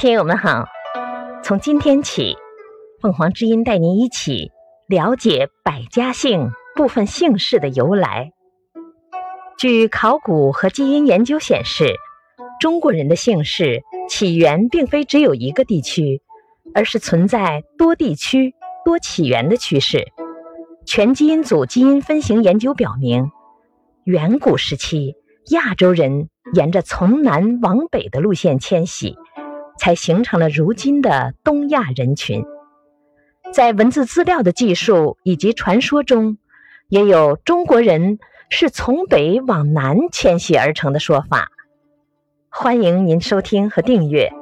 听友们好，从今天起，凤凰之音带您一起了解百家姓部分姓氏的由来。据考古和基因研究显示，中国人的姓氏起源并非只有一个地区，而是存在多地区、多起源的趋势。全基因组基因分型研究表明，远古时期亚洲人沿着从南往北的路线迁徙。才形成了如今的东亚人群。在文字资料的记述以及传说中，也有中国人是从北往南迁徙而成的说法。欢迎您收听和订阅。